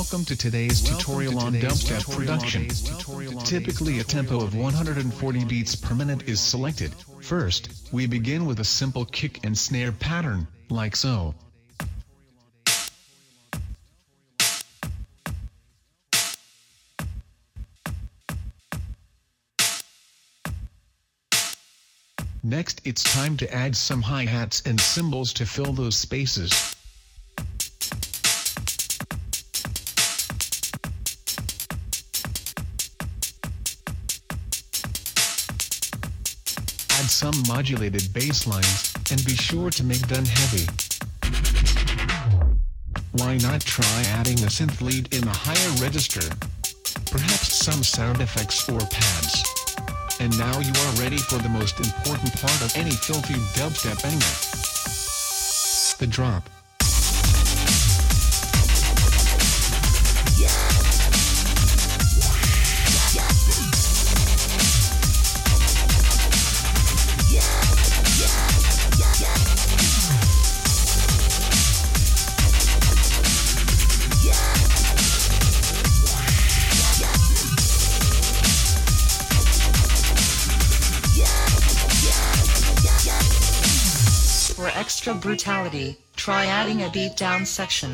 Welcome to today's Welcome tutorial to on today's dubstep tutorial production. tutorial on Typically a tempo of 140 beats per minute is selected. First, we begin with a simple kick and snare pattern, like so. Next it's time to add some hi-hats and cymbals to fill those spaces. Some modulated bass lines, and be sure to make them heavy. Why not try adding a synth lead in a higher register? Perhaps some sound effects or pads. And now you are ready for the most important part of any filthy dubstep banger. The drop. Extra brutality, try adding a beatdown section.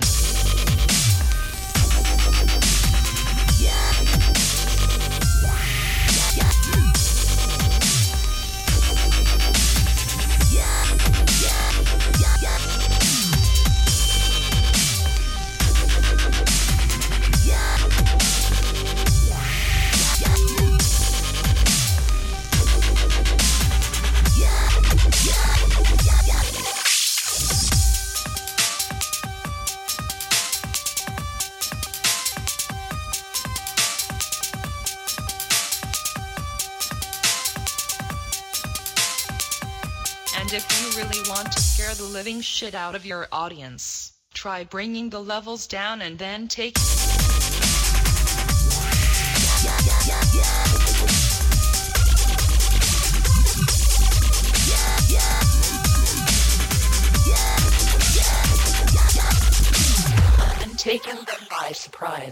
The living shit out of your audience, try bringing the levels down and then take. And taking them by surprise.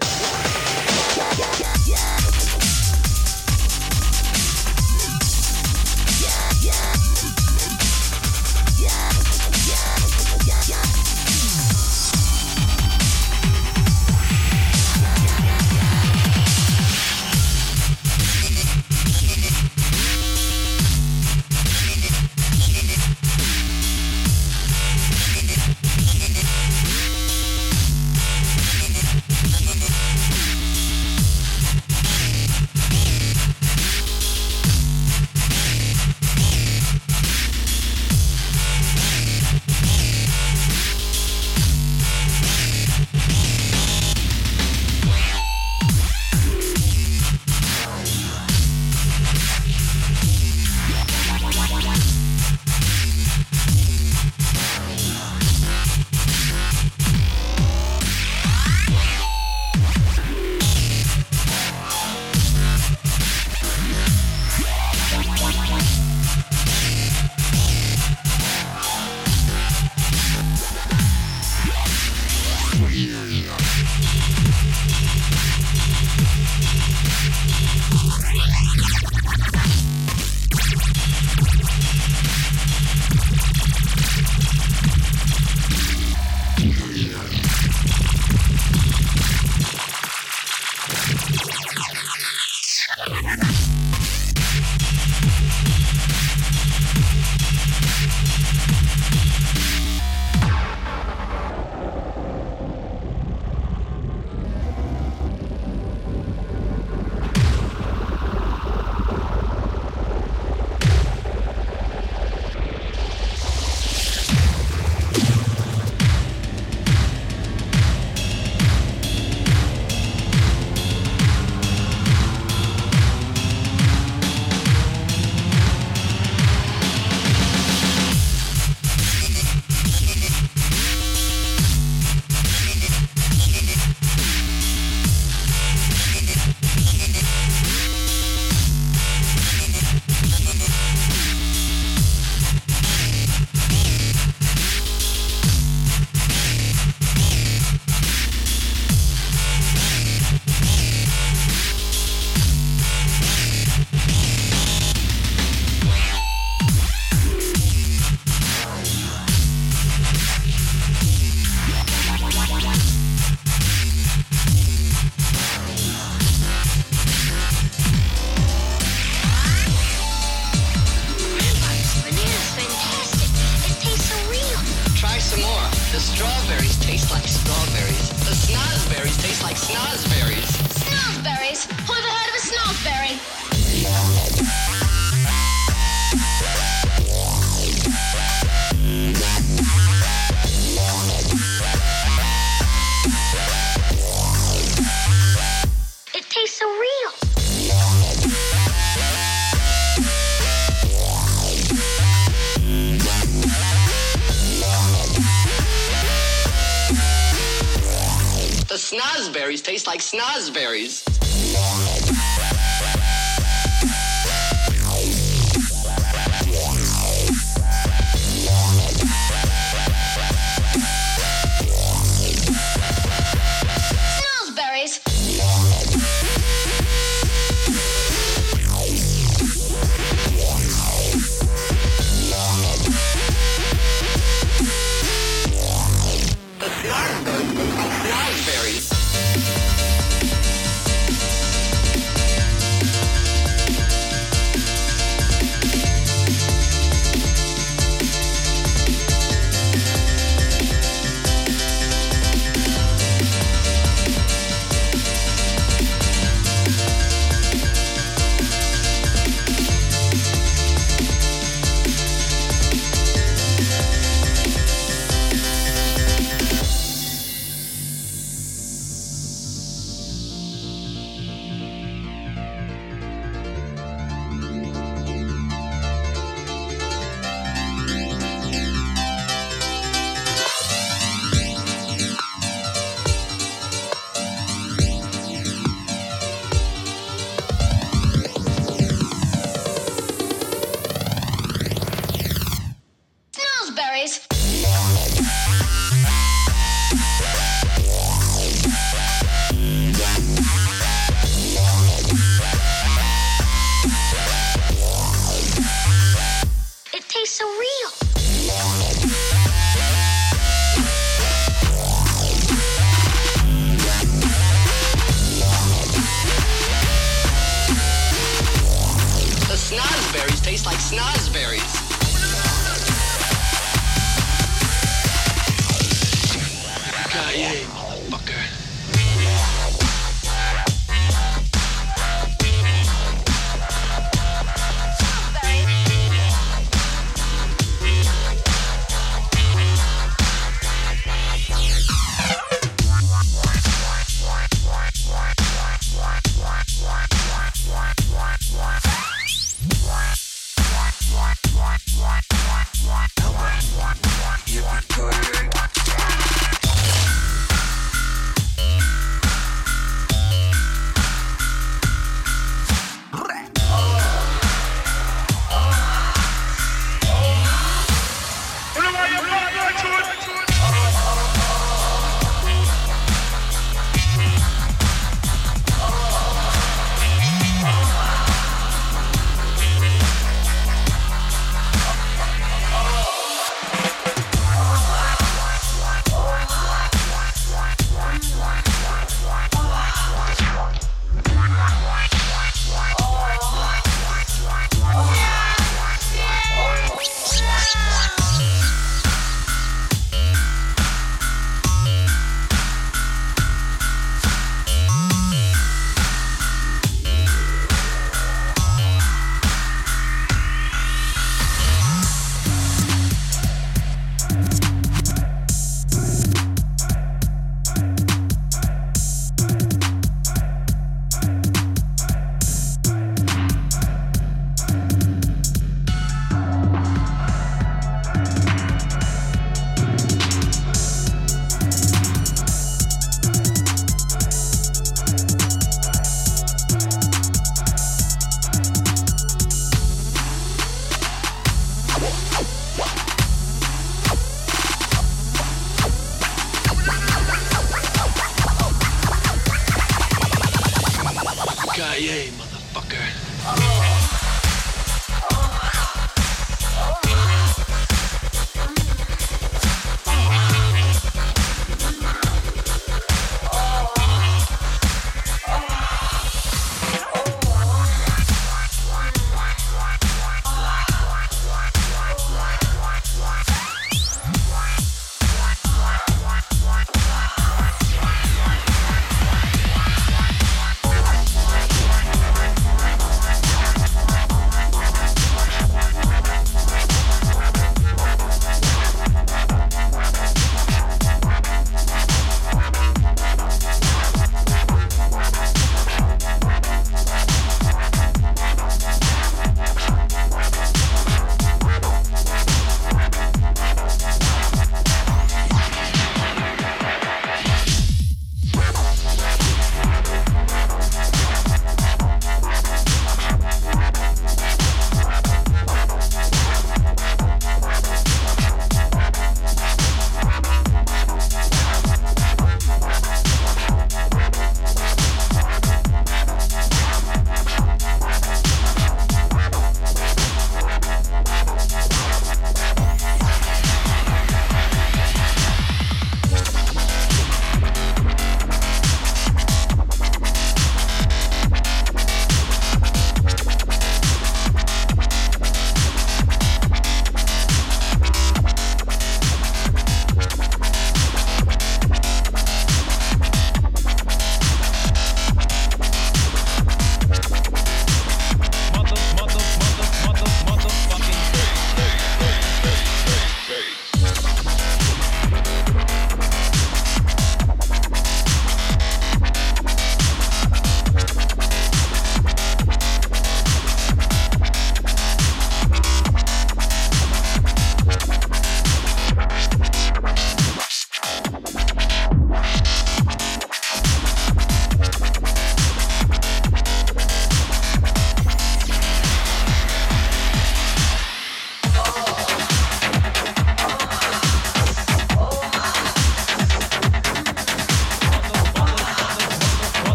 Snozberries taste like snozberries.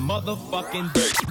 Motherfucking dick.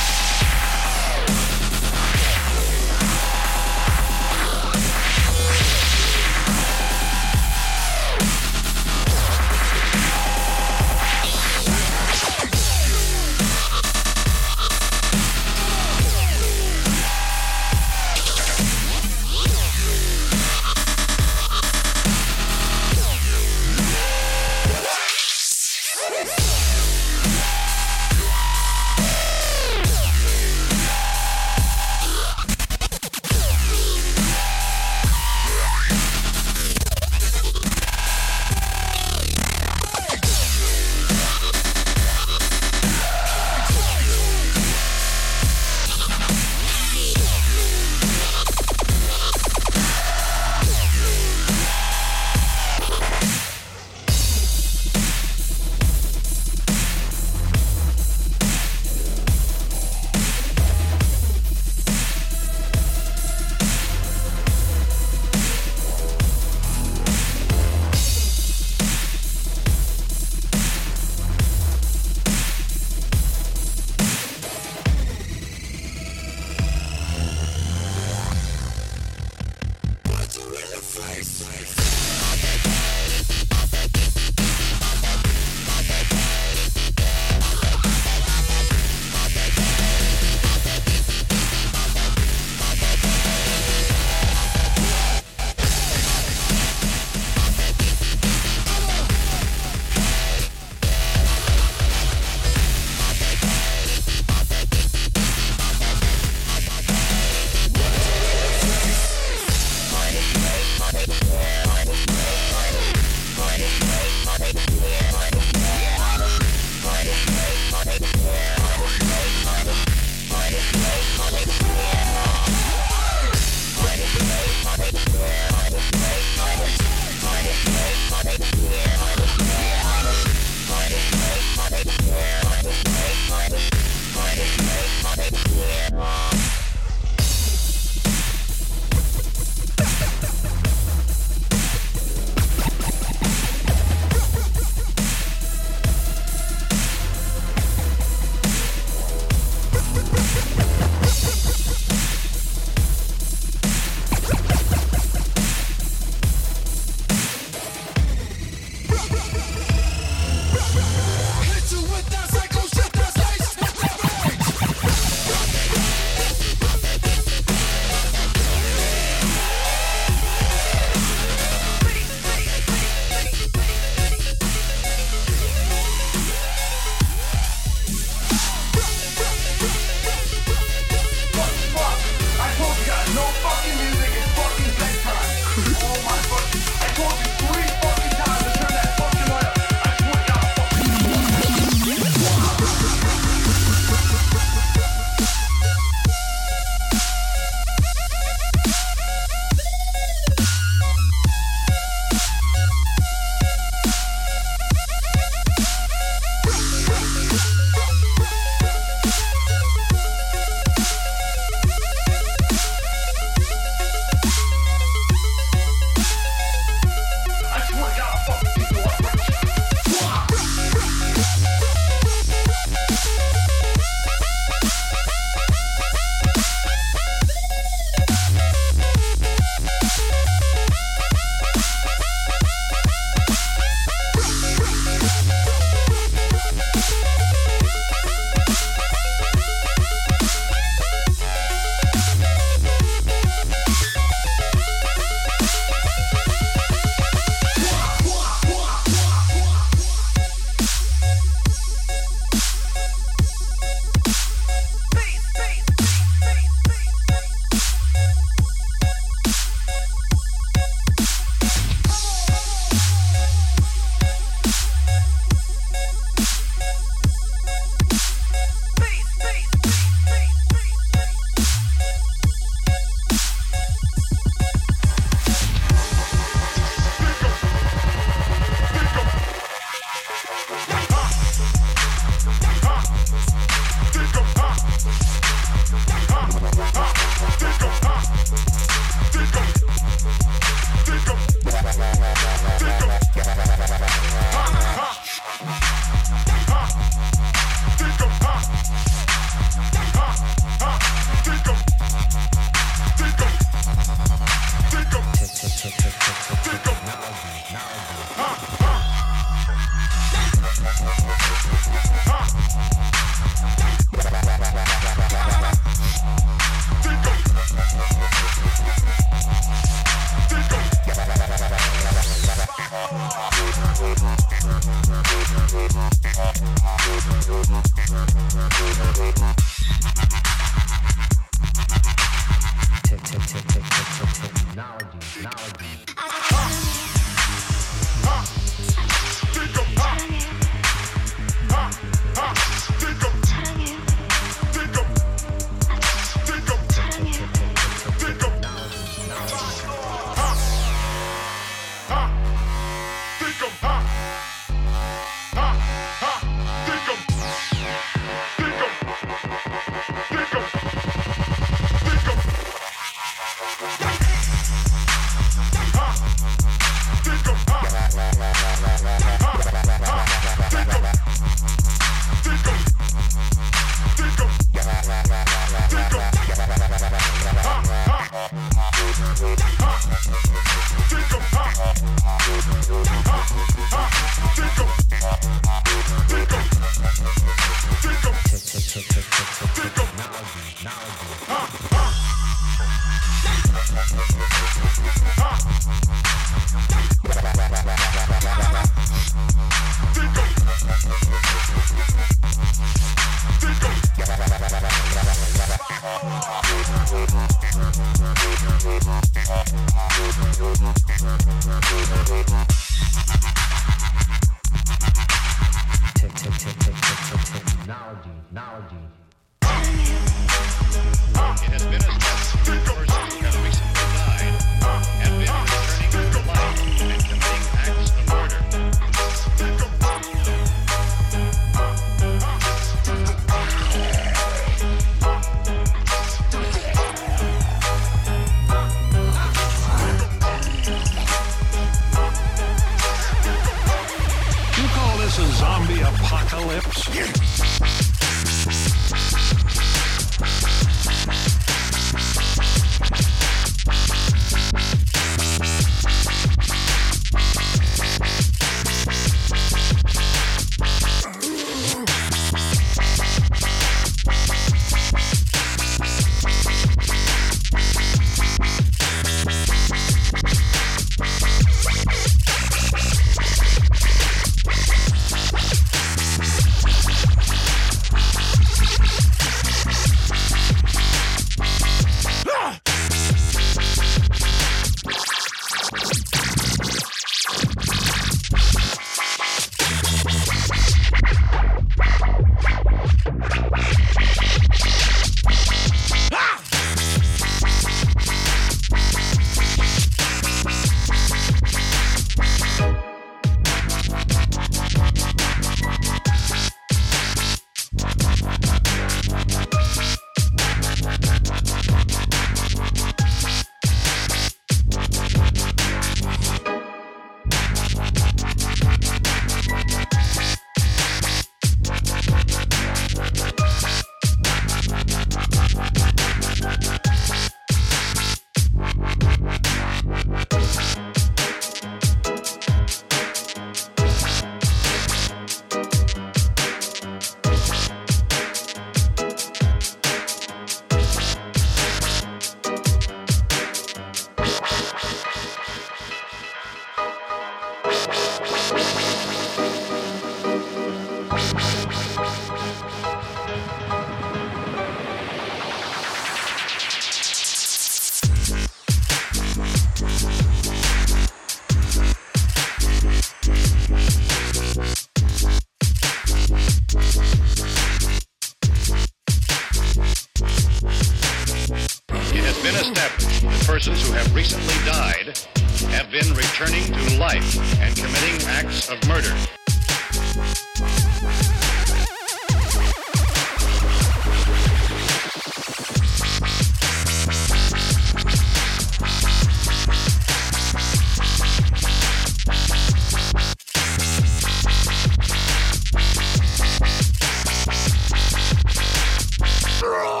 Murderer!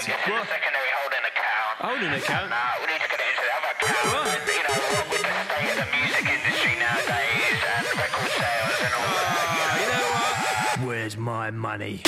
is. Right, secondary holding account. Holding account? We need to get it into the other account. You know, with the state of the music industry nowadays and record sales and all uh, that. Ah, you know what? Where's my money?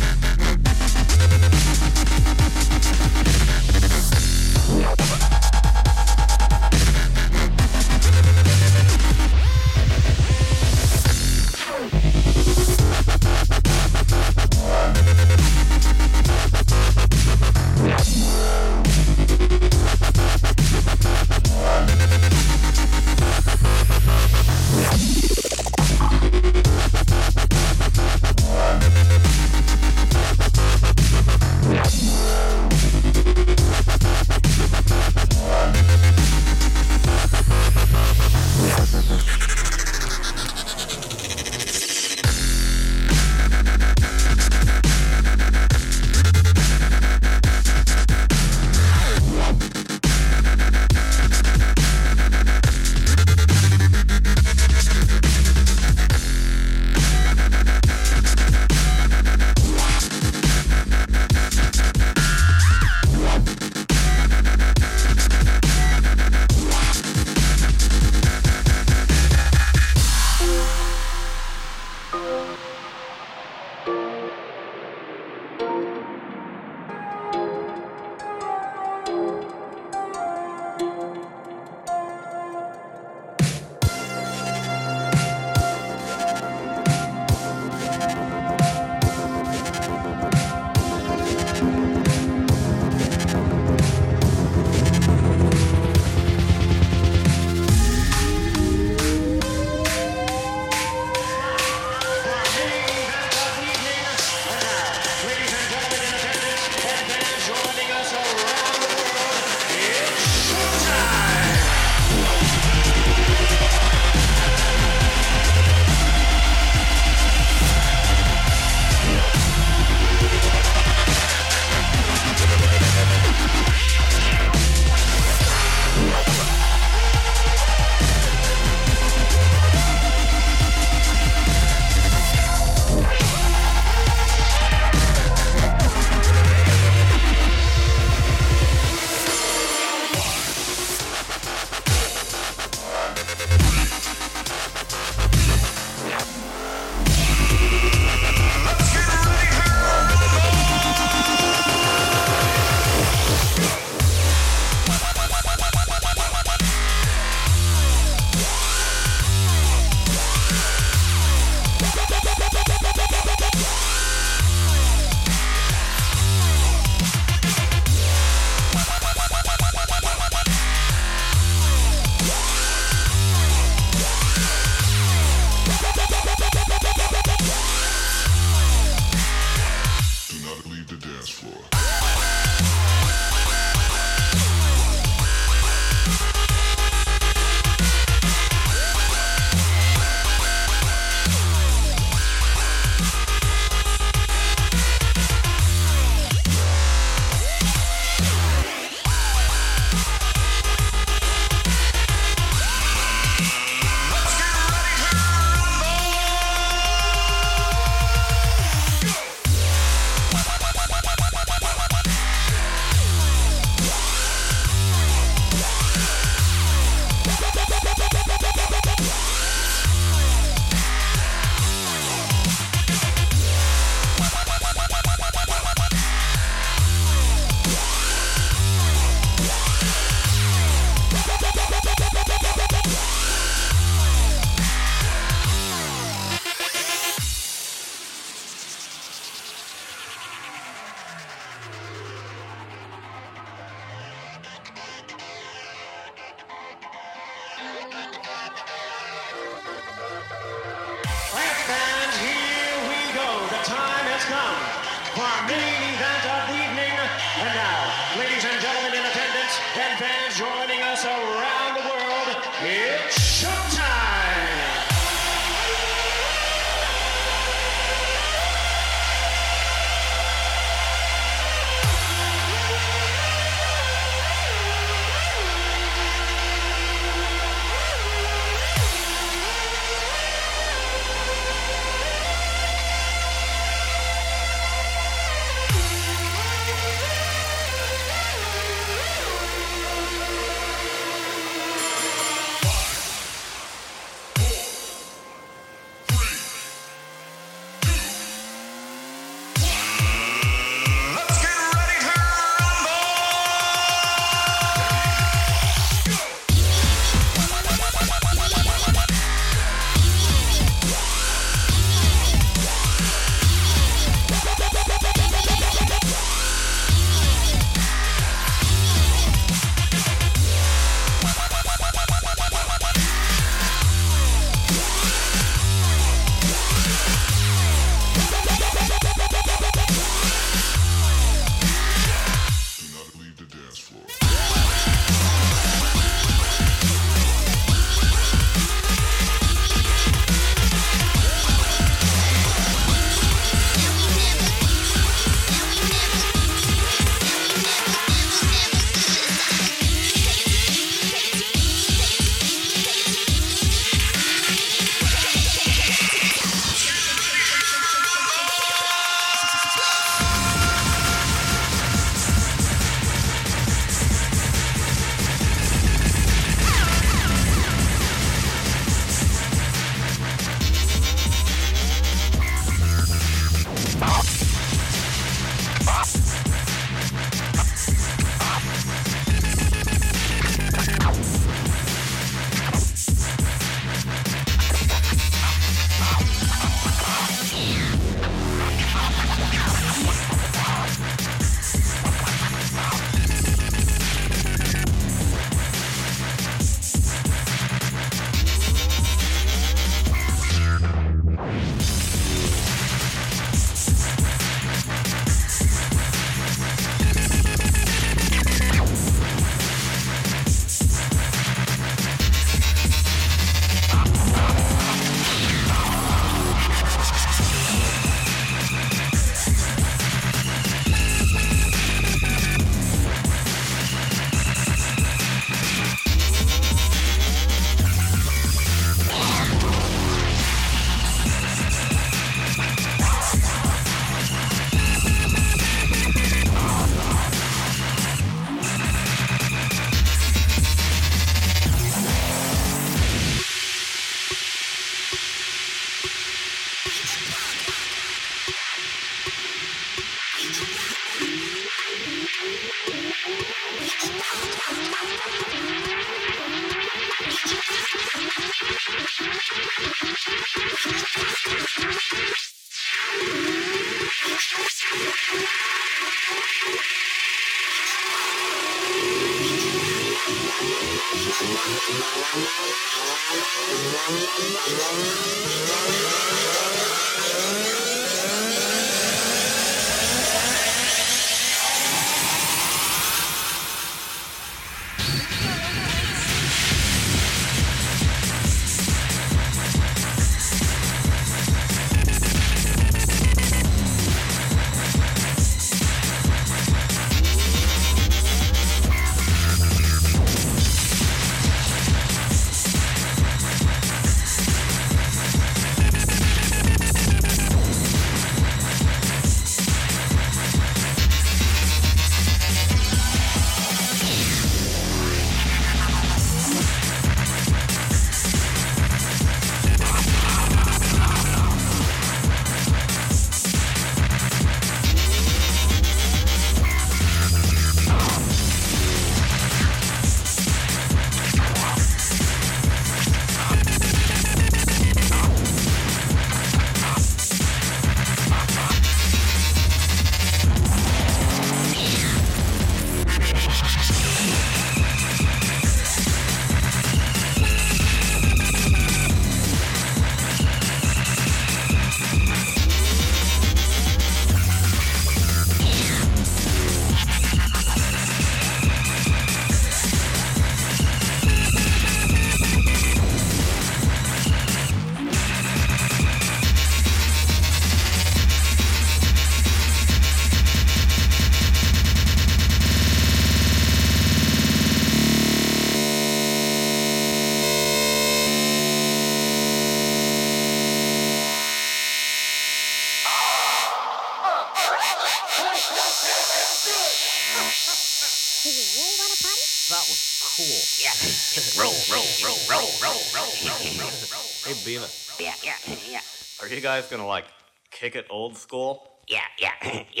guys gonna like kick it old school? Yeah, yeah, yeah.